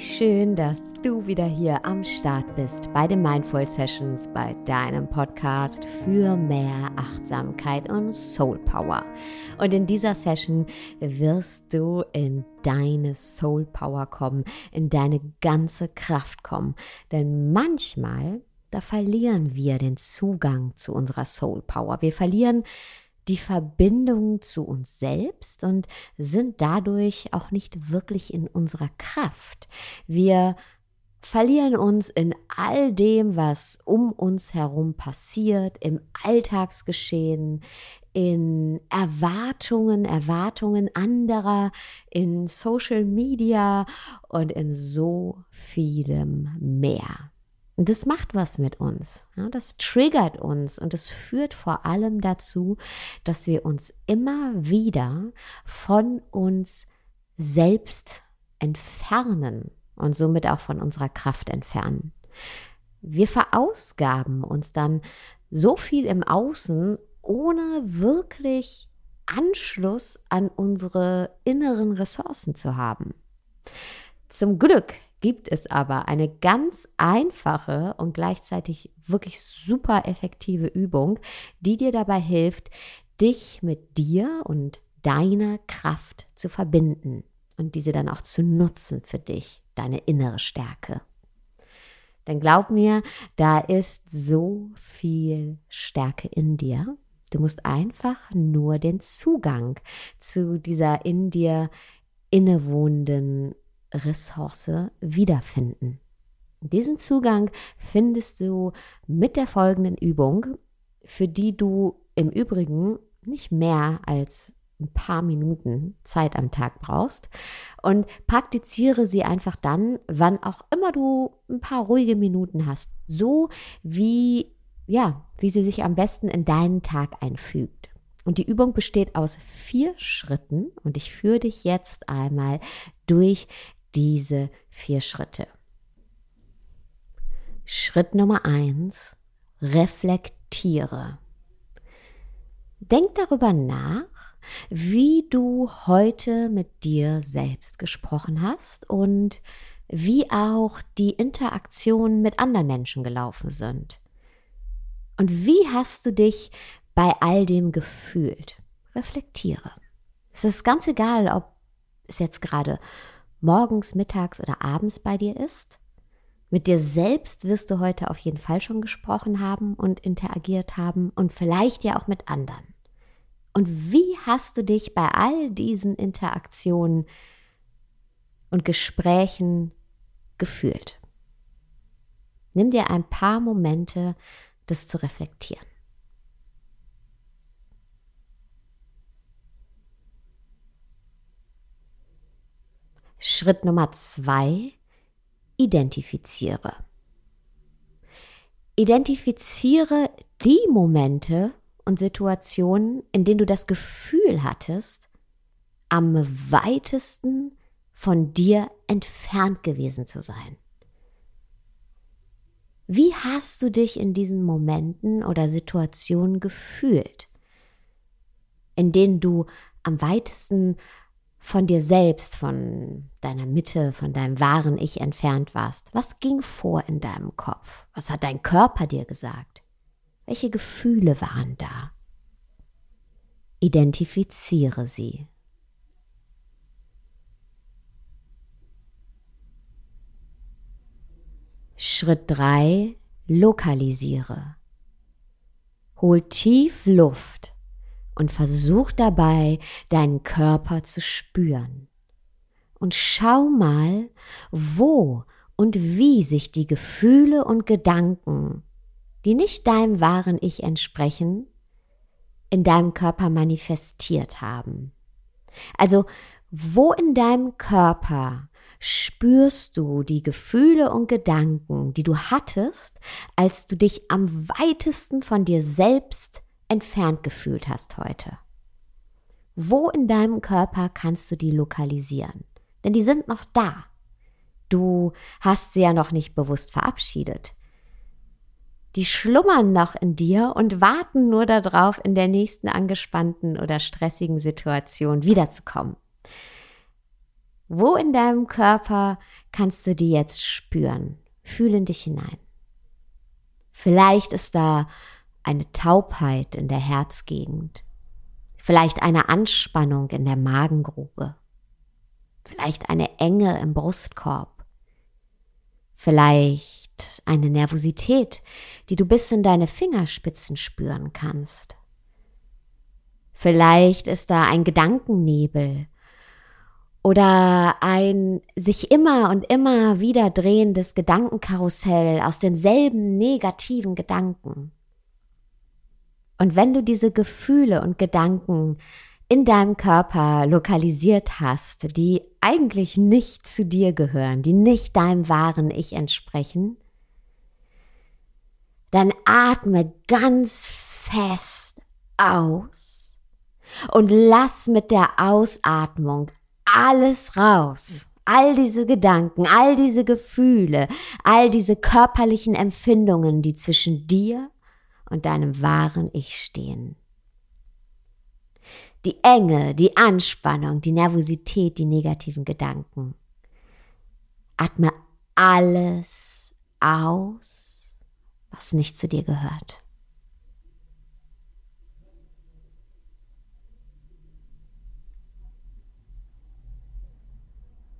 schön, dass du wieder hier am Start bist bei den Mindful Sessions, bei deinem Podcast für mehr Achtsamkeit und Soul Power. Und in dieser Session wirst du in deine Soul Power kommen, in deine ganze Kraft kommen. Denn manchmal, da verlieren wir den Zugang zu unserer Soul Power. Wir verlieren die Verbindung zu uns selbst und sind dadurch auch nicht wirklich in unserer Kraft. Wir verlieren uns in all dem, was um uns herum passiert, im Alltagsgeschehen, in Erwartungen, Erwartungen anderer, in Social Media und in so vielem mehr. Und das macht was mit uns. Ja, das triggert uns und es führt vor allem dazu, dass wir uns immer wieder von uns selbst entfernen und somit auch von unserer Kraft entfernen. Wir verausgaben uns dann so viel im Außen, ohne wirklich Anschluss an unsere inneren Ressourcen zu haben. Zum Glück gibt es aber eine ganz einfache und gleichzeitig wirklich super effektive Übung, die dir dabei hilft, dich mit dir und deiner Kraft zu verbinden und diese dann auch zu nutzen für dich, deine innere Stärke. Denn glaub mir, da ist so viel Stärke in dir. Du musst einfach nur den Zugang zu dieser in dir innewohnenden Ressource wiederfinden. Diesen Zugang findest du mit der folgenden Übung, für die du im Übrigen nicht mehr als ein paar Minuten Zeit am Tag brauchst und praktiziere sie einfach dann, wann auch immer du ein paar ruhige Minuten hast, so wie ja, wie sie sich am besten in deinen Tag einfügt. Und die Übung besteht aus vier Schritten und ich führe dich jetzt einmal durch diese vier Schritte. Schritt Nummer eins, reflektiere. Denk darüber nach, wie du heute mit dir selbst gesprochen hast und wie auch die Interaktionen mit anderen Menschen gelaufen sind. Und wie hast du dich bei all dem gefühlt? Reflektiere. Es ist ganz egal, ob es jetzt gerade morgens, mittags oder abends bei dir ist. Mit dir selbst wirst du heute auf jeden Fall schon gesprochen haben und interagiert haben und vielleicht ja auch mit anderen. Und wie hast du dich bei all diesen Interaktionen und Gesprächen gefühlt? Nimm dir ein paar Momente, das zu reflektieren. Schritt Nummer zwei, identifiziere. Identifiziere die Momente und Situationen, in denen du das Gefühl hattest, am weitesten von dir entfernt gewesen zu sein. Wie hast du dich in diesen Momenten oder Situationen gefühlt, in denen du am weitesten von dir selbst, von deiner Mitte, von deinem wahren Ich entfernt warst. Was ging vor in deinem Kopf? Was hat dein Körper dir gesagt? Welche Gefühle waren da? Identifiziere sie. Schritt 3. Lokalisiere. Hol tief Luft und versuch dabei, deinen Körper zu spüren. Und schau mal, wo und wie sich die Gefühle und Gedanken, die nicht deinem wahren Ich entsprechen, in deinem Körper manifestiert haben. Also, wo in deinem Körper spürst du die Gefühle und Gedanken, die du hattest, als du dich am weitesten von dir selbst entfernt gefühlt hast heute? Wo in deinem Körper kannst du die lokalisieren? Denn die sind noch da. Du hast sie ja noch nicht bewusst verabschiedet. Die schlummern noch in dir und warten nur darauf, in der nächsten angespannten oder stressigen Situation wiederzukommen. Wo in deinem Körper kannst du die jetzt spüren. Fühl in dich hinein. Vielleicht ist da eine Taubheit in der Herzgegend, vielleicht eine Anspannung in der Magengrube, vielleicht eine Enge im Brustkorb, vielleicht eine Nervosität, die du bis in deine Fingerspitzen spüren kannst. Vielleicht ist da ein Gedankennebel oder ein sich immer und immer wieder drehendes Gedankenkarussell aus denselben negativen Gedanken. Und wenn du diese Gefühle und Gedanken in deinem Körper lokalisiert hast, die eigentlich nicht zu dir gehören, die nicht deinem wahren Ich entsprechen, dann atme ganz fest aus und lass mit der Ausatmung alles raus. All diese Gedanken, all diese Gefühle, all diese körperlichen Empfindungen, die zwischen dir und deinem wahren Ich stehen. Die Enge, die Anspannung, die Nervosität, die negativen Gedanken. Atme alles aus, was nicht zu dir gehört.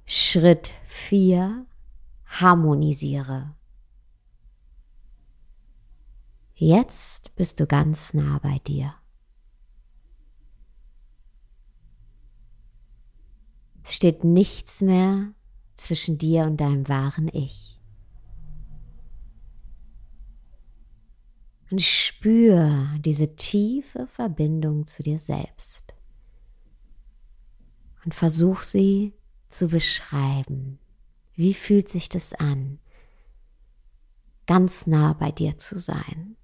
Schritt 4. Harmonisiere. Jetzt bist du ganz nah bei dir. Es steht nichts mehr zwischen dir und deinem wahren Ich. Und spür diese tiefe Verbindung zu dir selbst. Und versuch sie zu beschreiben. Wie fühlt sich das an, ganz nah bei dir zu sein?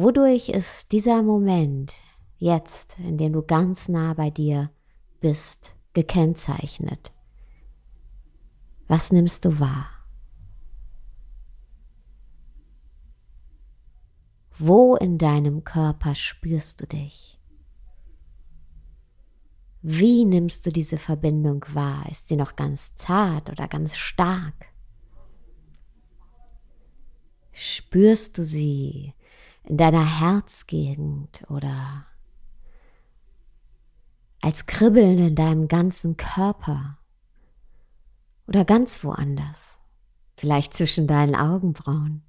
Wodurch ist dieser Moment jetzt, in dem du ganz nah bei dir bist, gekennzeichnet? Was nimmst du wahr? Wo in deinem Körper spürst du dich? Wie nimmst du diese Verbindung wahr? Ist sie noch ganz zart oder ganz stark? Spürst du sie in deiner Herzgegend oder als Kribbeln in deinem ganzen Körper oder ganz woanders? Vielleicht zwischen deinen Augenbrauen,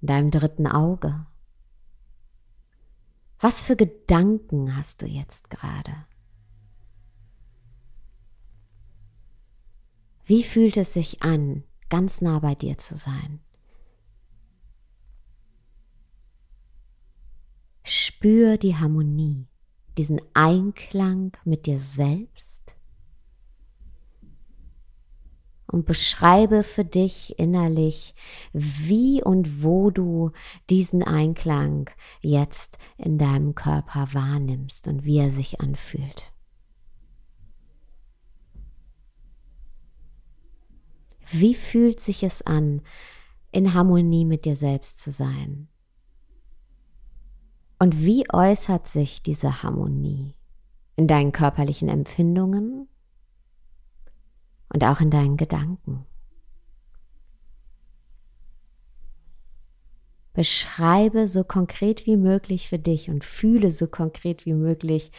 in deinem dritten Auge. Was für Gedanken hast du jetzt gerade? Wie fühlt es sich an, ganz nah bei dir zu sein? Spür die Harmonie, diesen Einklang mit dir selbst und beschreibe für dich innerlich, wie und wo du diesen Einklang jetzt in deinem Körper wahrnimmst und wie er sich anfühlt. Wie fühlt sich es an, in Harmonie mit dir selbst zu sein? Und wie äußert sich diese Harmonie in deinen körperlichen Empfindungen und auch in deinen Gedanken? Beschreibe so konkret wie möglich für dich und fühle so konkret wie möglich,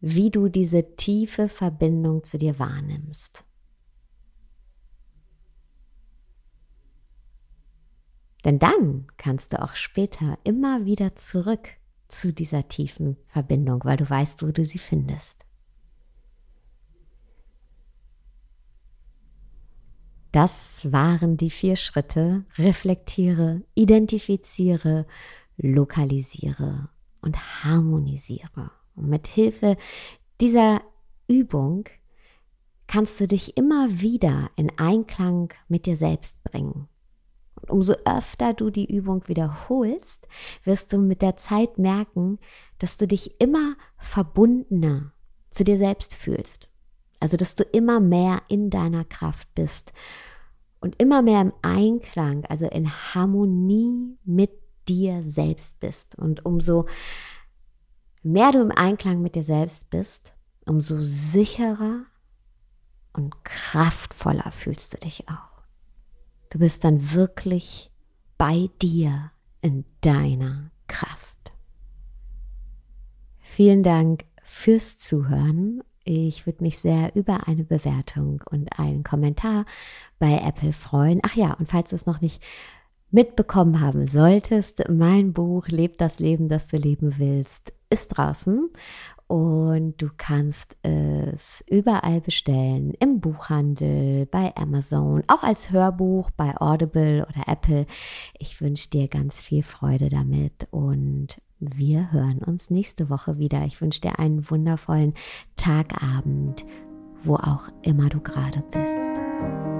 wie du diese tiefe Verbindung zu dir wahrnimmst. Denn dann kannst du auch später immer wieder zurück zu dieser tiefen Verbindung, weil du weißt, wo du sie findest. Das waren die vier Schritte. Reflektiere, identifiziere, lokalisiere und harmonisiere. Und mit Hilfe dieser Übung kannst du dich immer wieder in Einklang mit dir selbst bringen. Und umso öfter du die Übung wiederholst, wirst du mit der Zeit merken, dass du dich immer verbundener zu dir selbst fühlst. Also, dass du immer mehr in deiner Kraft bist und immer mehr im Einklang, also in Harmonie mit dir selbst bist. Und umso mehr du im Einklang mit dir selbst bist, umso sicherer und kraftvoller fühlst du dich auch. Du bist dann wirklich bei dir in deiner Kraft. Vielen Dank fürs Zuhören. Ich würde mich sehr über eine Bewertung und einen Kommentar bei Apple freuen. Ach ja, und falls du es noch nicht mitbekommen haben solltest, mein Buch Leb das Leben, das du leben willst, ist draußen und du kannst es überall bestellen, im Buchhandel, bei Amazon, auch als Hörbuch bei Audible oder Apple. Ich wünsche dir ganz viel Freude damit und wir hören uns nächste Woche wieder. Ich wünsche dir einen wundervollen Tagabend, wo auch immer du gerade bist.